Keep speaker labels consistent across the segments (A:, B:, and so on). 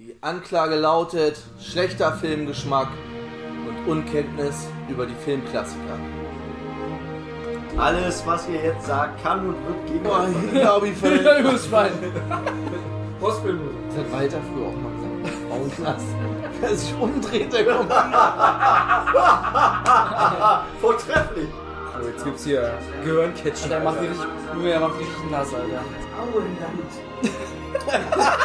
A: Die Anklage lautet schlechter Filmgeschmack und Unkenntnis über die Filmklassiker.
B: Alles, was ihr jetzt sagt, kann und wird gegen
A: Boah,
B: euch
A: hier glaube ich völlig.
C: Ja, übers Schwein.
D: Postbildmusik.
C: Das hat Walter früher auch mal gesagt.
A: Frauenknast. Wer sich umdreht, der kommt.
B: Vortrefflich.
D: So, jetzt gibt's hier Gehirncatchen.
C: Der macht die richtig, der macht die richtig nass, Alter.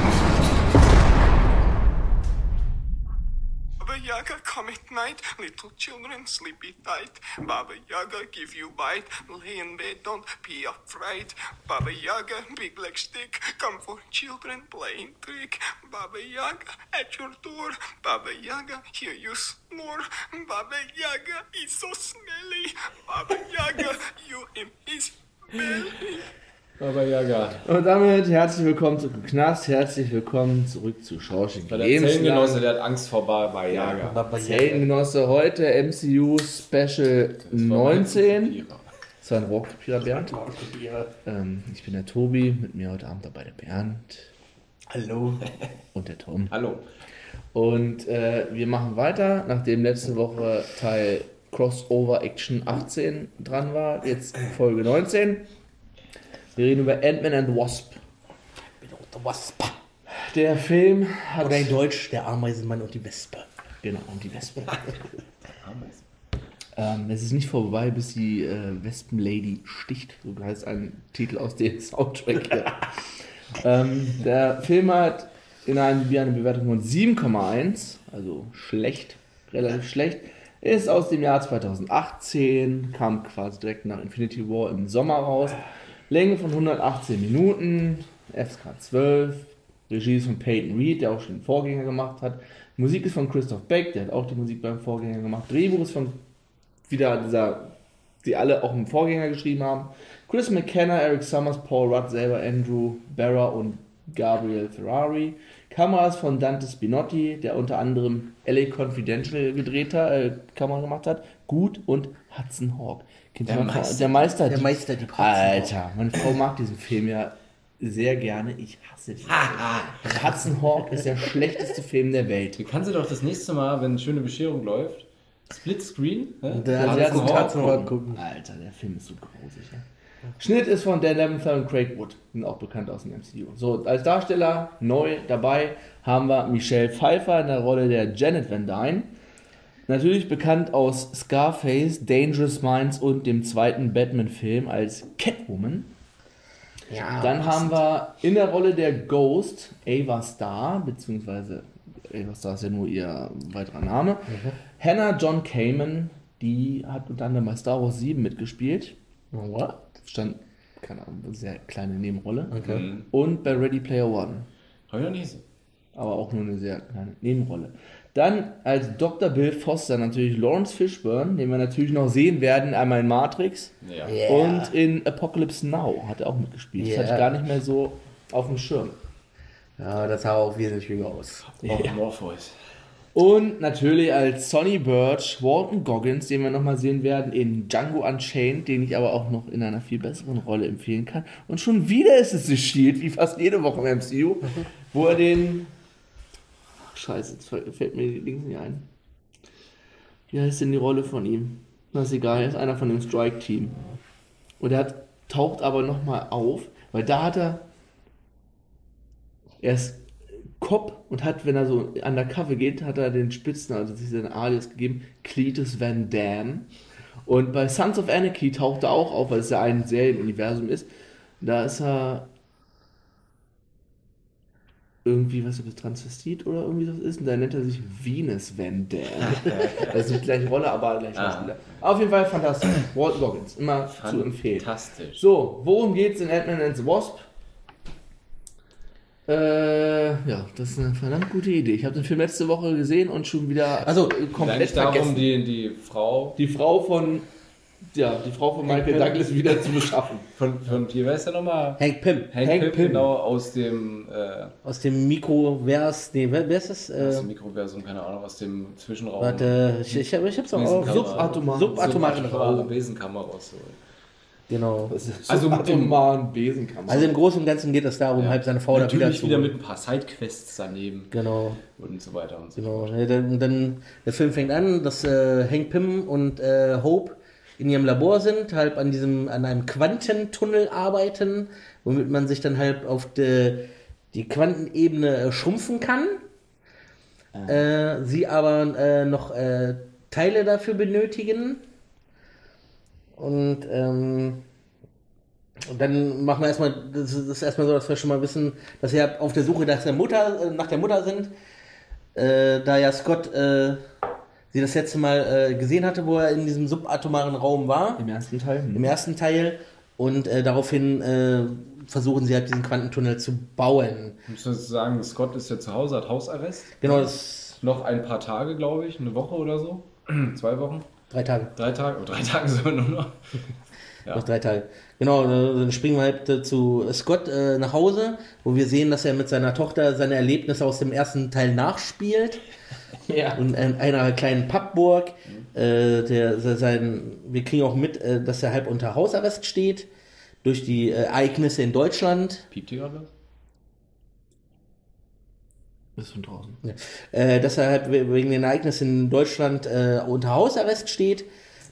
E: Yaga come at night, little children sleepy tight. Baba Yaga give you bite, lay in bed, don't be afraid. Baba Yaga, big black stick, come for children playing trick. Baba Yaga at your door, Baba Yaga hear you snore. Baba Yaga is so smelly, Baba Yaga you in his belly.
D: Aber ja, gar.
C: Und damit herzlich willkommen zurück im Knast, herzlich willkommen zurück zu Schorsching.
D: Weil der Zellengenosse, der hat Angst vor Baba Yaga.
C: Zellengenosse heute MCU Special 19. Das war ein Rohrkrepierer Bernd. Ähm, ich bin der Tobi, mit mir heute Abend dabei der Bernd
B: Hallo.
C: und der Tom.
D: Hallo.
C: Und äh, wir machen weiter, nachdem letzte Woche Teil Crossover Action 18 dran war, jetzt Folge 19. Wir reden über Ant-Man and the Wasp.
B: Der Wasp.
C: Der Film hat.
B: Oder in Deutsch der Ameisenmann und die Wespe.
C: Genau, und die Wespe. ähm, es ist nicht vorbei, bis die äh, Wespenlady sticht. So heißt ein Titel aus dem Soundtrack hier. ähm, der Film hat in einem eine Bewertung von 7,1, also schlecht, relativ schlecht. Ist aus dem Jahr 2018, kam quasi direkt nach Infinity War im Sommer raus. Länge von 118 Minuten, FSK 12, Regie ist von Peyton Reed, der auch schon den Vorgänger gemacht hat. Musik ist von Christoph Beck, der hat auch die Musik beim Vorgänger gemacht. Drehbuch ist von wieder dieser, die alle auch im Vorgänger geschrieben haben. Chris McKenna, Eric Summers, Paul Rudd selber, Andrew Barra und Gabriel Ferrari. Kameras von Dante Spinotti, der unter anderem LA Confidential gedreht hat, äh, Kamera gemacht hat. Gut und Hudson Hawk. Kennt
B: Der
C: noch?
B: Meister.
C: der Meister.
B: Der Meister, die
C: Alter, meine Frau mag diesen Film ja sehr gerne. Ich hasse diesen Film. Hudson Hawk ist der schlechteste Film der Welt.
D: Du kannst du doch das nächste Mal, wenn schöne Bescherung läuft, Split Screen, ne?
B: Der
D: Hudson
B: hat
D: Hawk
B: Hudson Hawk gucken.
C: Alter, der Film ist so gruselig. Ja. Schnitt ist von Dan Levinthal und Craig Wood, sind auch bekannt aus dem MCU. So, als Darsteller neu dabei haben wir Michelle Pfeiffer in der Rolle der Janet Van Dyne. Natürlich bekannt aus Scarface, Dangerous Minds und dem zweiten Batman-Film als Catwoman.
B: Ja,
C: Dann haben wir in der Rolle der Ghost Ava Starr, beziehungsweise Ava Starr ist ja nur ihr weiterer Name. Hannah John Kamen, die hat unter anderem bei Star Wars 7 mitgespielt.
B: What?
C: Stand, keine Ahnung, eine sehr kleine Nebenrolle.
B: Okay.
C: Und bei Ready Player One.
D: Hab ich noch nie gesehen.
C: Aber auch nur eine sehr kleine Nebenrolle. Dann als Dr. Bill Foster natürlich Lawrence Fishburne, den wir natürlich noch sehen werden, einmal in Matrix.
D: Ja.
B: Yeah.
C: Und in Apocalypse Now hat er auch mitgespielt. Das hatte
B: Yeah.
C: ich gar nicht mehr so auf dem Schirm.
B: Ja, das sah auch wesentlich jünger aus.
D: Oh, Morpheus.
C: Und natürlich als Sonny Birch, Walton Goggins, den wir nochmal sehen werden in Django Unchained, den ich aber auch noch in einer viel besseren Rolle empfehlen kann. Und schon wieder ist es The Shield, wie fast jede Woche im MCU, wo er den. Scheiße, jetzt fällt mir die Links nicht ein. Wie heißt denn die Rolle von ihm? Na, ist egal, er ist einer von dem Strike-Team. Und er hat, taucht aber nochmal auf, weil da hat er. Er ist Cop und hat, wenn er so undercover geht, hat er den Spitzen, also sich seinen Alias gegeben, Cletus Van Damme. Und bei Sons of Anarchy taucht er auch auf, weil es ja ein Serienuniversum ist. Da ist er irgendwie, was das, Transvestit oder irgendwie so ist. Und da nennt er sich Venus Van das ist nicht gleich Rolle, aber gleich
D: Ah.
C: Auf jeden Fall fantastisch. Walt Goggins, immer zu empfehlen.
D: Fantastisch.
C: So, worum geht's in Ant-Man and the Wasp? Äh, ja, das ist eine verdammt gute Idee. Ich habe den Film letzte Woche gesehen und schon wieder
B: Also,
C: komplett
D: darum,
C: vergessen.
D: die, die Frau
C: Die Frau von, ja, die Frau von Michael Douglas wieder zu beschaffen.
D: von, von hier, wer ist der nochmal?
B: Hank Pym.
D: Hank,
C: Hank
D: Pym,
C: Pym.
D: genau, aus dem, äh,
B: Aus dem Mikrovers. Nee, wer, wer ist das?
D: aus
B: Äh,
D: dem Mikroversum, keine Ahnung, aus dem Zwischenraum.
B: warte, ich, ich, ich hab's auch auf.
C: Subatomar.
B: Subatomaren
D: Subatomare
B: Raum.
D: Besenkammer rausholen.
B: Genau.
D: Also mit dem-
C: Besenkammer.
B: Also im Großen und Ganzen geht es darum, halt seine Frau da wieder
D: Natürlich
B: zu
D: wieder mit ein paar Sidequests daneben
B: Genau,
D: und so weiter und so
B: genau.
D: fort.
B: Ja, Dann, dann, der Film fängt an, dass äh, Hank Pym und äh, Hope in ihrem Labor sind, halt an diesem, an einem Quantentunnel arbeiten, womit man sich dann halt auf die, die Quantenebene äh, schrumpfen kann. Äh, sie aber äh, noch äh, Teile dafür benötigen. Und ähm, und dann machen wir erstmal, das ist erstmal so, dass wir schon mal wissen, dass wir auf der Suche nach der Mutter, äh, nach der Mutter sind. Äh, da ja Scott sie das letzte Mal äh, gesehen hatte, wo er in diesem subatomaren Raum war,
C: Im ersten Teil.
B: im ersten Teil. Und äh, daraufhin äh, versuchen sie halt diesen Quantentunnel zu bauen.
D: Ich muss sagen, Scott ist ja zu Hause, hat Hausarrest.
B: Genau, das
D: Noch ein paar Tage, glaube ich, eine Woche oder so. Zwei Wochen,
B: drei Tage.
D: drei Tage, oh, drei Tage sogar nur noch. Ja.
B: Noch drei Tage. Genau, äh, dann springen wir halt äh, zu Scott äh, nach Hause, wo wir sehen, dass er mit seiner Tochter seine Erlebnisse aus dem ersten Teil nachspielt.
C: Ja.
B: Und in einer kleinen Pappburg. Äh, der, der sein, wir kriegen auch mit, äh, dass er halb unter Hausarrest steht. Durch die äh, Ereignisse in Deutschland.
D: Piept hier gerade was?
C: Ist von draußen.
B: Äh, dass er halt we- wegen den Ereignissen in Deutschland äh, unter Hausarrest steht.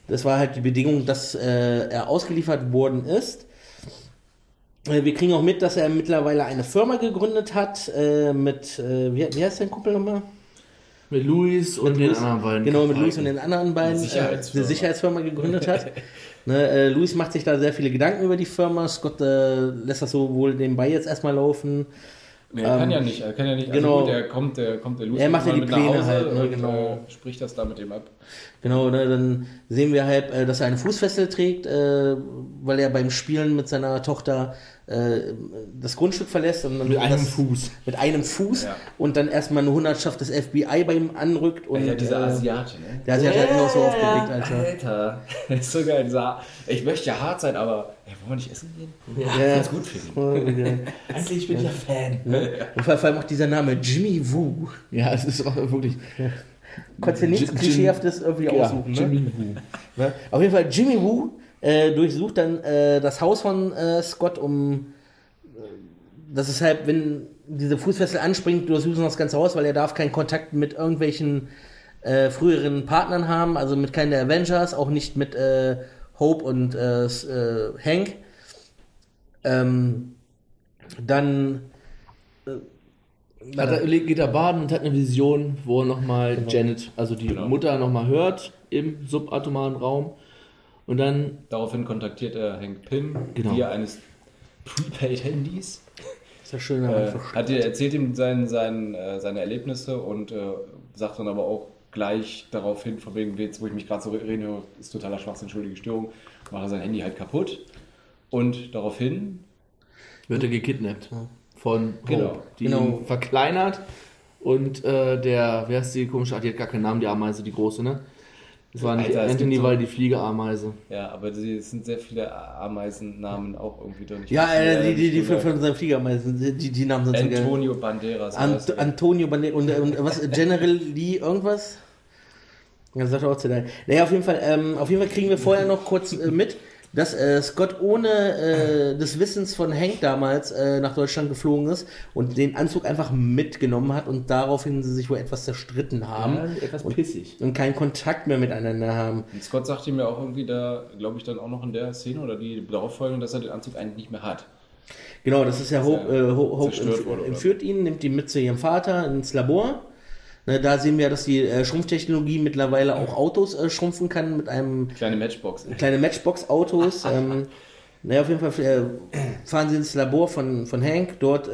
B: Das war halt die Bedingung, dass äh, er ausgeliefert worden ist. Äh, Wir kriegen auch mit, dass er mittlerweile eine Firma gegründet hat äh, mit, äh, wie, wie heißt dein Kumpel nochmal?
C: Mit Luis und den anderen beiden.
B: Genau, mit Luis und den anderen beiden
D: Eine
B: äh,
D: Sicherheitsfirma.
B: eine Sicherheitsfirma gegründet hat. ne, äh, Luis macht sich da sehr viele Gedanken über die Firma. Scott äh, lässt das so wohl nebenbei jetzt erstmal laufen.
D: Nee, er kann ja nicht, er kann ja nicht.
B: genau.
D: Also gut, er kommt, der kommt der Lucy
B: Er macht ja die
D: mit
B: Pläne
D: nach Hause
B: halt, ne,
D: und,
B: genau.
D: Äh, spricht das da mit ihm ab.
B: Genau, ne, dann sehen wir halt, äh, dass er eine Fußfessel trägt, äh, weil er beim Spielen mit seiner Tochter äh, das Grundstück verlässt. Und dann
C: Mit einem
B: das,
C: Fuß.
B: Mit einem Fuß
D: Ja.
B: und dann erstmal eine Hundertschaft des FBI bei ihm anrückt. Und,
D: ja, dieser
B: äh,
D: Asiate, ne?
B: Der Asiate hat mich auch so aufgeregt, Alter.
D: Alter, das ist so geil. Dieser, ich möchte ja hart sein, aber ey, wollen wir nicht essen gehen? Ja.
B: Ja.
D: Ganz gut finden.
B: Ja.
C: Eigentlich bin ich ja Fan.
B: Und vor allem auch dieser Name Jimmy Woo.
C: Ja, es ist auch wirklich.
B: Konntest du nichts Klischeehaftes irgendwie
C: Ja,
B: aussuchen, ne?
C: Jimmy Woo.
B: Ja. Auf jeden Fall, Jimmy Woo äh, durchsucht dann äh, das Haus von äh, Scott, um. Äh, das ist halt, wenn diese Fußfessel anspringt, durchsuchen das ganze Haus, weil er darf keinen Kontakt mit irgendwelchen äh, früheren Partnern haben, also mit keinen der Avengers, auch nicht mit Hope und Hank. Ähm, dann.
C: Hat er, geht er baden und hat eine Vision, wo er nochmal Janet, also die
D: Genau.
C: Mutter, nochmal hört im subatomaren Raum. Und dann,
D: Daraufhin kontaktiert er Hank Pym
C: Genau.
D: via eines Prepaid-Handys.
B: Ist ja schön,
D: Äh, hat er erzählt ihm sein, sein, äh, seine Erlebnisse und äh, sagt dann aber auch gleich daraufhin, von wegen, jetzt wo ich mich gerade so reden höre, ist totaler Schwachsinn, entschuldige Störung, macht er sein Handy halt kaputt. Und daraufhin,
C: wird er gekidnappt von Hope,
D: Genau.
C: die
B: Genau.
C: ihn verkleinert. Und äh, der, wer ist die komische Art, die hat gar keinen Namen, die Ameise, die große, ne? Das war nicht
D: Alter, es
C: Anthony,
D: so-
C: weil die Fliegeameise.
D: ja, aber es sind sehr viele Ameisennamen auch irgendwie drin. Ich
B: Ja, äh, die, die, die von, von seinem Fliegermeisen, die, die, Namen sind so geil.
D: Antonio Banderas.
B: Ant. Antonio Banderas und, und was, General Lee irgendwas? Ja, Das sagt er auch zu dein. Naja, auf jeden Fall, ähm, auf jeden Fall kriegen wir vorher noch kurz äh, mit, dass äh, Scott ohne äh, des Wissens von Hank damals äh, nach Deutschland geflogen ist und den Anzug einfach mitgenommen hat und daraufhin sie sich wohl etwas zerstritten haben
C: Ja, etwas pissig.
B: und keinen Kontakt mehr miteinander haben.
D: Und Scott sagt ihm ja auch irgendwie da, glaube ich, dann auch noch in der Szene oder die darauffolgende, dass er den Anzug eigentlich nicht mehr hat.
B: Genau, das ist ja Hope, äh, Ho- Hope entführt ihn, nimmt ihn mit zu ihrem Vater ins Labor. Ne, da sehen wir, dass die äh, Schrumpftechnologie mittlerweile auch Autos äh, schrumpfen kann mit einem
D: Kleine Matchbox.
B: kleine Matchbox-Autos. ähm, naja, auf jeden Fall äh, fahren sie ins Labor von, von Hank. Dort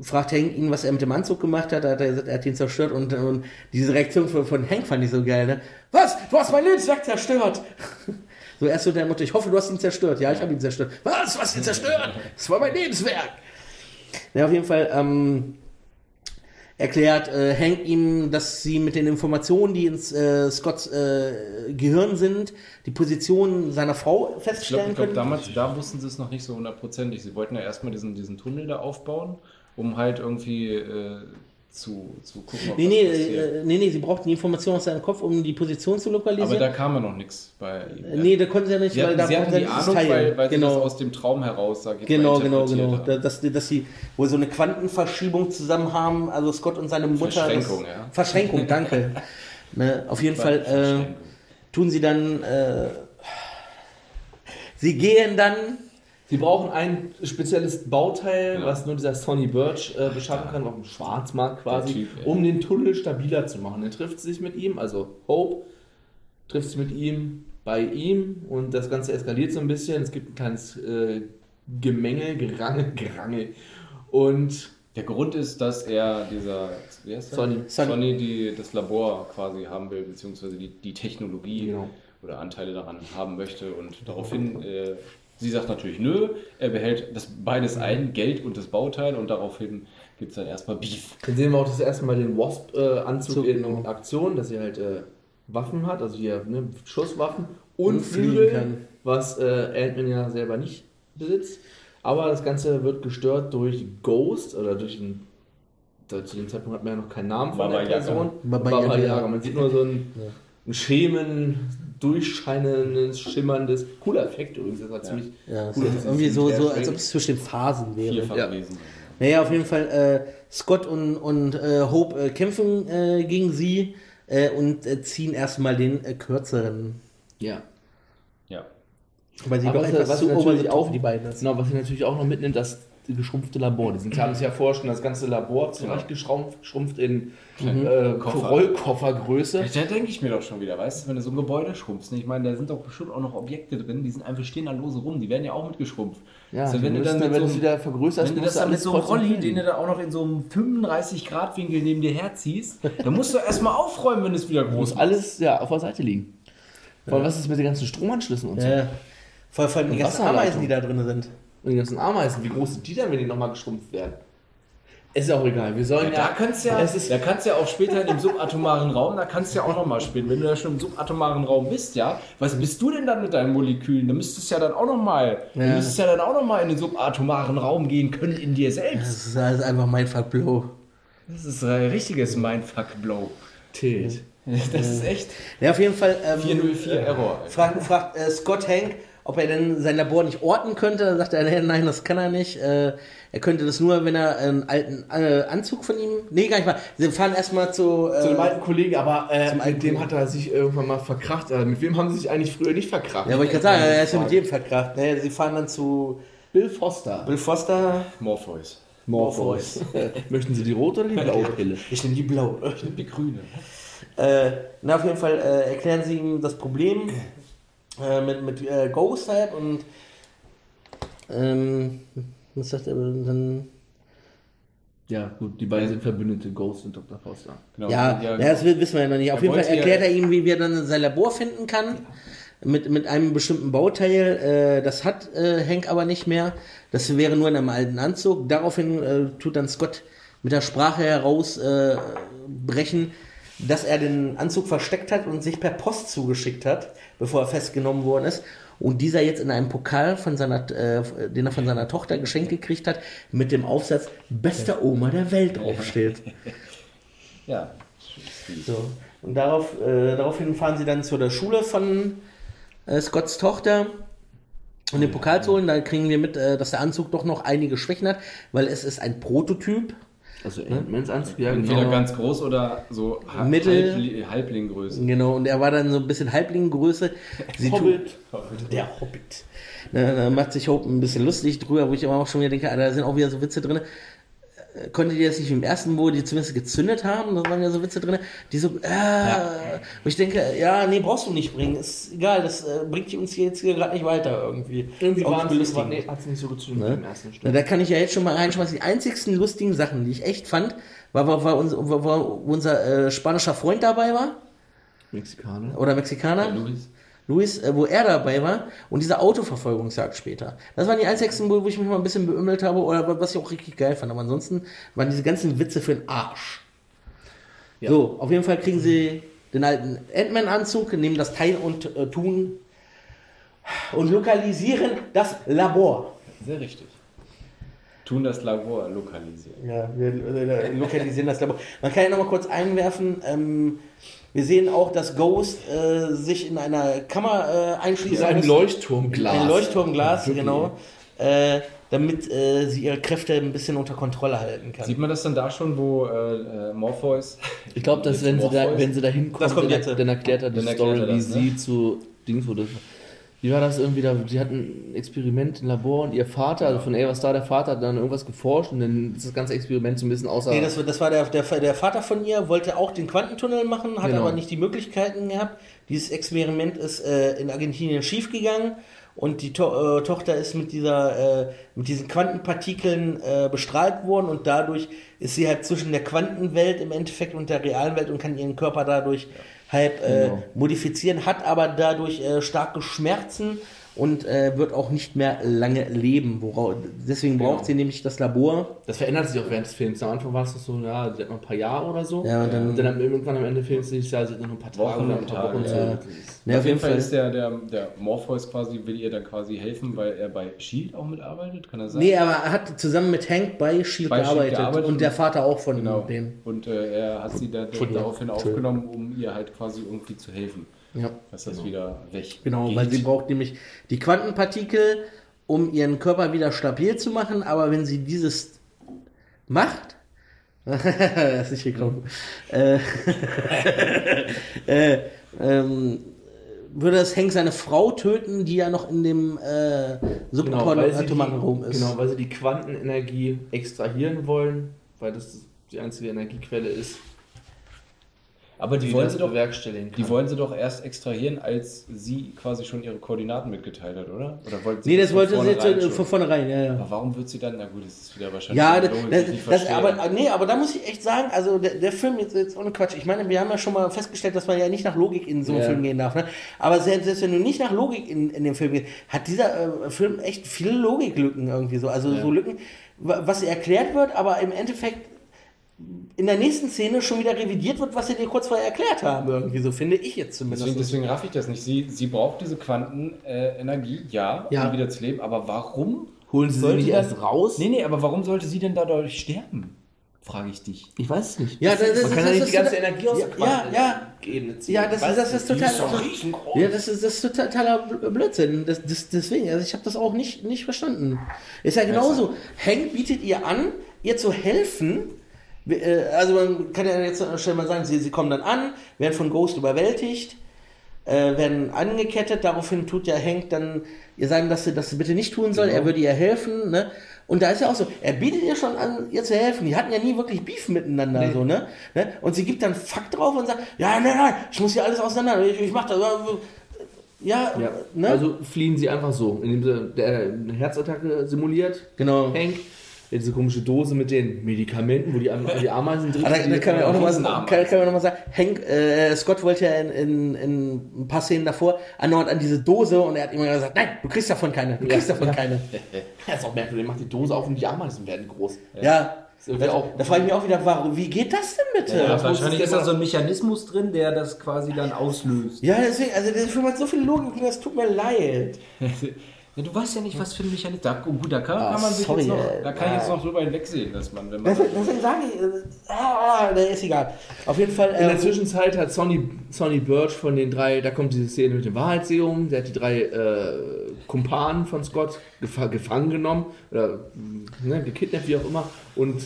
B: fragt Hank ihn, was er mit dem Anzug gemacht hat. Da hat er gesagt, er hat ihn zerstört. Und, und diese Reaktion von, von Hank fand ich so geil. Ne? Was? Du hast mein Lebenswerk zerstört! so erst so der Mutter, ich hoffe, du hast ihn zerstört. Ja, ich habe ihn zerstört. Was? Du hast ihn zerstört? Das war mein Lebenswerk! Ja, auf jeden Fall ähm, erklärt äh, Hank ihm, dass sie mit den Informationen, die ins äh, Scotts äh, Gehirn sind, die Position seiner Frau
D: Ich glaube,
B: feststellen
D: ich glaub,
B: können.
D: damals, da wussten sie es noch nicht so hundertprozentig. Sie wollten ja erstmal diesen, diesen Tunnel da aufbauen, um halt irgendwie äh, zu, zu gucken, ob
B: Nee, nee,
D: passiert.
B: äh, nee, nee, sie brauchten die Information aus seinem Kopf, um die Position zu
D: Aber
B: lokalisieren.
D: da kam ja noch nichts bei ihm.
B: Äh, nee, da konnten sie ja nicht,
D: Sie
B: weil
D: hatten,
B: da
D: sie hatten
B: brauchten
D: die
B: sie
D: Ahnung,
B: Teil.
D: weil, weil sie
B: genau.
D: das aus dem Traum heraus, sag ich
B: Genau,
D: mal,
B: genau, genau.
D: haben.
B: Da- Dass, dass sie wohl so eine Quantenverschiebung zusammen haben, also Scott und seine Mutter.
D: Verschränkung,
B: das,
D: ja.
B: Verschränkung, danke. ne, auf jeden Fall äh, tun sie dann. Äh, sie gehen dann.
C: Sie brauchen ein spezielles Bauteil,
D: Ja.
C: was nur dieser Sonny Birch äh, beschaffen kann, auf dem Schwarzmarkt quasi,
D: Typ,
C: um den Tunnel stabiler zu machen. Er trifft sich mit ihm, also Hope trifft sich mit ihm bei ihm und das Ganze eskaliert so ein bisschen. Es gibt ein kleines äh, Gemenge, Gerangel, Gerangel. Und
D: Der Grund ist, dass er dieser, wie heißt.
C: Sonny.
B: Sonny
D: die, das Labor quasi haben will, beziehungsweise die, die Technologie
C: Genau.
D: oder Anteile daran haben möchte und daraufhin, äh, sie sagt natürlich nö, er behält das beides ein, Geld und das Bauteil und daraufhin gibt es dann erstmal Beef.
C: Dann sehen wir auch das erste Mal den Wasp-Anzug
B: So,
C: in. Aktion, dass sie halt äh, Waffen hat, also hier ne, Schusswaffen und,
B: Und fliegen
C: Flügel,
B: kann.
C: was äh, Ant-Man ja selber nicht besitzt. Aber das Ganze wird gestört durch Ghost oder durch einen. da- Zu dem Zeitpunkt hat man ja noch keinen Namen von
D: Baba
C: der
D: Yaga.
C: Person.
B: Baba
C: Baba
B: Yaga.
C: Yaga. Man sieht nur so ein, ein Schemen, durchscheinendes, schimmerndes, cooler Effekt übrigens. Das war ziemlich
B: Ja,
C: cool. dass sie
B: irgendwie
C: sich
B: so, so als ob es zwischen den Phasen wäre.
C: Ja.
D: gewesen.
B: Naja, auf jeden Fall, äh, Scott und, und äh, Hope äh, kämpfen äh, gegen sie äh, und äh, ziehen erstmal den äh, kürzeren.
C: Ja.
D: Ja.
B: Weil sie
C: Aber
B: doch
C: was-
B: etwas
C: was
B: zu the top,
C: auch-
B: die beiden ist.
C: Genau, was sie natürlich auch noch mitnimmt, das geschrumpfte Labor. Die sind, sie haben sich ja vorher schon das ganze Labor zurechtgeschrumpft geschrumpft in äh,
D: Koffer.
C: Rollkoffergröße.
D: Da denke ich mir doch schon wieder, weißt du, wenn du so ein Gebäude schrumpfst, ne? ich meine, da sind doch bestimmt auch noch Objekte drin, die sind einfach stehen da lose rum, die werden ja auch mitgeschrumpft.
C: Ja,
D: also, wenn du dann mit
C: wenn
D: so einem-
C: wieder vergrößerst,
D: Wenn du das dann mit
C: alles
D: so einem Rolli, den du da auch noch in so einem 35-Grad-Winkel neben dir herziehst, dann musst du erstmal aufräumen, wenn es wieder groß
C: muss alles ja, auf der Seite liegen. Vor allem, was ist mit den ganzen Stromanschlüssen und so?
B: Ja. Vor vor allem die ganzen. Ameisen, die da drin sind.
C: Und die ganzen Ameisen, wie groß sind die denn, wenn die nochmal geschrumpft werden? Ist ja auch egal. Wir sollen
D: Ja,
C: ja.
D: da kannst du ja, da kannst du ja auch später in dem subatomaren Raum, da kannst du ja auch nochmal spielen. Wenn du da schon im subatomaren Raum bist, ja, was bist du denn dann mit deinen Molekülen? Da müsstest du ja dann auch nochmal, du
B: Ja.
D: müsstest ja dann auch nochmal in den subatomaren Raum gehen können in dir selbst.
B: Das ist alles einfach mein Fuck Blow.
D: Das ist ein richtiges Mindfuck-Blow.
C: Ted.
D: Das ist echt
B: Ja, auf jeden Fall ähm,
D: 404 Error.
B: fragt, fragt äh, Scott Hank, ob er denn sein Labor nicht orten könnte. Da sagt er, nein, das kann er nicht. Äh, er könnte das nur, wenn er einen alten äh, Anzug von ihm. Nee, gar nicht mal. Sie fahren erstmal zu. Äh,
C: Zu dem alten Kollegen, aber äh, mit dem
B: Kollegen.
C: hat er sich irgendwann mal verkracht. Äh, mit wem haben sie sich eigentlich früher nicht verkracht?
B: ja, wollte ich gerade sagen, er ist ja mit jedem verkracht. Ne? Sie fahren dann zu
C: Bill Foster.
B: Bill Foster.
D: Morpheus.
C: Morpheus. Möchten Sie die rote oder die blaue Pille?
B: Ich nehme die blaue.
D: Die Grüne.
B: Äh, na, auf jeden Fall äh, erklären sie ihm das Problem äh, mit, mit äh, Ghost halt und ähm, was sagt er dann?
C: Ja, gut, die beiden sind Verbündete, Ghost und Dr. Foster.
D: Genau.
B: Ja, ja, das wi- wissen wir ja noch nicht. Auf
D: Er
B: jeden Fall
D: wollte ja-
B: erklärt er ihm, wie wir dann sein Labor finden kann. Mit, mit einem bestimmten Bauteil. Äh, das hat äh, Hank aber nicht mehr. Das wäre nur in einem alten Anzug. Daraufhin äh, tut dann Scott mit der Sprache herausbrechen, äh, brechen, dass er den Anzug versteckt hat und sich per Post zugeschickt hat, bevor er festgenommen worden ist. Und dieser jetzt in einem Pokal von seiner, äh, den er von seiner Tochter geschenkt gekriegt hat, mit dem Aufsatz Bester Oma der Welt draufsteht.
D: Ja.
B: So. Und darauf, äh, daraufhin fahren sie dann zu der Schule von äh, Scotts Tochter, um den Pokal zu holen. Da kriegen wir mit, äh, dass der Anzug doch noch einige Schwächen hat, weil es ist ein Prototyp.
C: Also Ant-Mans Anzug, ja,
D: Entweder
C: genau.
D: ganz groß oder so
B: Mittel-
D: Halbli Halblinggröße.
B: Genau, und er war dann so ein bisschen Halblinggröße. Sie
C: Hobbit.
B: tut- Der Hobbit. Na, da macht sich Hope ein bisschen lustig drüber, wo ich aber auch schon wieder denke, da sind auch wieder so Witze drin. Konntet ihr das nicht im ersten, wo die zumindest gezündet haben? Da waren ja so Witze drin, die so, äh, wo ich denke, ja, nee, brauchst du nicht bringen. Ist egal, das äh, bringt uns jetzt hier gerade nicht weiter irgendwie.
C: Irgendwie war es nee, hat's nicht so gezündet
B: Ne?
C: im ersten
B: Na,
C: Stück.
B: da kann ich ja jetzt schon mal reinschmeißen. Die einzigsten lustigen Sachen, die ich echt fand, war, war, war, unser, war, war unser äh, spanischer Freund dabei war.
C: Mexikaner.
B: Oder Mexikaner.
D: Luis.
B: Louis, äh, wo er dabei war und diese Autoverfolgungsjagd später. Das waren die einzigsten, wo wo ich mich mal ein bisschen beümmelt habe oder was ich auch richtig geil fand. Aber ansonsten waren diese ganzen Witze für den Arsch. So, auf jeden Fall kriegen sie den alten Ant-Man-Anzug, nehmen das Teil und äh, tun und lokalisieren das Labor.
D: Sehr richtig. Tun das Labor lokalisieren.
B: Ja, wir äh, lokalisieren das Labor. Man kann ja noch mal kurz einwerfen, ähm, wir sehen auch, dass Ghost äh, sich in einer Kammer äh, einschließen
C: Ein
B: muss.
C: Leuchtturmglas.
B: Ein Leuchtturmglas,
C: Wirklich.
B: genau. Äh, damit äh, sie ihre Kräfte ein bisschen unter Kontrolle halten kann.
D: Sieht man das dann da schon, wo äh, äh, Morpheus.
C: Ich glaube, dass wenn sie, da, wenn sie da hinkommen,
B: Das kommt
C: dann,
B: jetzt.
C: dann erklärt er die Story,
D: er
C: wie
D: das, ne?
C: sie zu Dings wurde. Wie war das irgendwie da? Sie hatten ein Experiment im Labor und ihr Vater, also von Ava Star, der Vater, hat dann irgendwas geforscht und dann ist das ganze Experiment so ein bisschen außer.
B: Nee, das, war- das war der, der, der Vater von ihr, wollte auch den Quantentunnel machen, hat
C: Genau.
B: aber nicht die Möglichkeiten gehabt. Dieses Experiment ist äh, in Argentinien schiefgegangen und die to äh, Tochter ist mit, dieser, äh, mit diesen Quantenpartikeln äh, bestrahlt worden und dadurch ist sie halt zwischen der Quantenwelt im Endeffekt und der realen Welt und kann ihren Körper dadurch halb äh,
C: Genau.
B: modifizieren, hat aber dadurch äh, starke Schmerzen und äh, wird auch nicht mehr lange leben. Worauf, deswegen braucht
C: Genau.
B: sie nämlich das Labor.
C: Das verändert sich auch während des Films. Am Anfang war es so, ja, sie hat noch ein paar Jahre oder so.
B: Ja, und dann-
C: und dann irgendwann am Ende des Films ist ja, sie hat noch ein paar Tage
D: Wochen
C: oder
D: und
C: ein paar Wochen
D: Tage,
C: so.
B: ja. Ja,
D: auf jeden Fall ist der, der, der Morpheus quasi, will ihr dann quasi helfen, weil er bei Shield auch mitarbeitet, kann er sein?
B: Nee, aber er hat zusammen mit Hank bei Shield
D: Bei S.H.I.E.L.D.
B: gearbeitet,
D: gearbeitet
B: und der Vater auch von
D: Genau.
B: denen.
D: Und äh, er hat sie da, daraufhin aufgenommen, um ihr halt quasi irgendwie zu helfen,
B: Ja.
D: dass das wieder weg
B: Genau,
D: geht.
B: weil sie braucht nämlich die Quantenpartikel, um ihren Körper wieder stabil zu machen, aber wenn sie dieses macht, das ist nicht gekommen, äh, äh, ähm, würde das Hank seine Frau töten, die ja noch in dem äh,
C: Genau,
B: subatomaren Raum ist.
C: genau, weil sie die Quantenenergie extrahieren wollen, weil das die einzige Energiequelle ist,
D: Aber die,
C: die
D: wollen
C: das
D: sie doch,
C: bewerkstelligen kann.
D: die wollen sie doch erst extrahieren, als sie quasi schon ihre Koordinaten mitgeteilt hat, oder? Oder wollte sie
B: Nee, das
D: von
B: wollte sie jetzt
D: schon?
B: von vornherein, ja, ja.
D: Aber warum wird sie dann, na gut, das ist wieder wahrscheinlich
B: Ja, das,
D: Logik, die
B: das, das, aber nee, aber da muss ich echt sagen, also der, der Film jetzt, jetzt ohne Quatsch. Ich meine, wir haben ja schon mal festgestellt, dass man ja nicht nach Logik in so einen
C: Ja.
B: Film gehen darf. Ne? Aber selbst, selbst wenn du nicht nach Logik in, in den Film gehst, hat dieser äh, Film echt viele Logiklücken irgendwie so. Also so Lücken, wa- was erklärt wird, aber im Endeffekt in der nächsten Szene schon wieder revidiert wird, was sie dir kurz vorher erklärt haben. Irgendwie so finde ich jetzt zumindest.
D: Deswegen, deswegen raff ich das nicht. Sie, sie braucht diese Quantenenergie, äh, ja,
B: Ja.
D: um wieder zu leben, aber warum
C: Holen sie sie nicht erst raus?
D: Nee, nee, aber warum sollte sie denn dadurch sterben? Frage ich dich.
C: Ich weiß es nicht.
B: Ja, das- das-
C: Man kann ja nicht die ganze
B: das-
C: Energie aus
B: ja,
C: der
B: ja, ja. Ja, das,
C: weiß
B: das ist total. Ja, das ist, das ist totaler Bl- Blödsinn. Das, das, deswegen, also ich habe das auch nicht, nicht verstanden. Ist ja genauso. Hank bietet ihr an, ihr zu helfen. Äh, Also man kann ja jetzt schnell mal sagen, sie, sie kommen dann an, werden von Ghost überwältigt, äh, werden angekettet. Daraufhin tut ja Hank dann ihr sagen, dass sie das bitte nicht tun soll. Er würde ihr helfen. Ne? Und da ist ja auch so, er bietet ihr schon an, ihr zu helfen. Die hatten ja nie wirklich Beef miteinander. So, ne? ne? Und sie gibt dann Fakt drauf und sagt, ja, nein, nein, ich muss hier alles auseinander. Ich, ich mach das. Ja,
C: Ja,
B: ne?
C: also fliehen sie einfach so, indem sie der eine Herzattacke simuliert.
B: Genau.
C: Hank. Diese komische Dose mit den Medikamenten, wo die, die Ameisen drin
B: Ah, da, da kann man auch nochmal kann, kann man noch mal sagen, Hank, äh, Scott wollte ja in, in, in ein paar Szenen davor andauernd an diese Dose und er hat immer gesagt, nein, du kriegst davon keine, du kriegst davon keine.
C: Ja, ist auch merkwürdig, der macht die Dose auf und die Ameisen werden groß.
B: Ja,
C: irgendwie
B: da,
C: auch-
B: da frage ich mich auch wieder, warum, wie geht das denn bitte?
F: Ja,
B: Ja,
F: wahrscheinlich ist da so ein Mechanismus drin, der das quasi dann auslöst.
B: deswegen, also der Film hat so viel Logik, das tut mir leid.
F: Ja, du weißt ja nicht, was für ein Mechanismus. Da, oh, gut, da kann,
B: Ah,
F: kann man sich
B: sorry,
F: jetzt noch.
B: ey.
D: Da kann ich jetzt noch drüber hinwegsehen, dass man, wenn man.
B: Deswegen, deswegen sage ich, äh, ah, der ist egal. Auf jeden Fall,
C: In der
B: äh,
C: Zwischenzeit hat Sonny, Sonny Birch von den drei, da kommt diese Szene mit dem Wahrheitsserum, der hat die drei äh, Kumpanen von Scott gefa gefangen genommen oder ne, gekidnappt, wie auch immer, und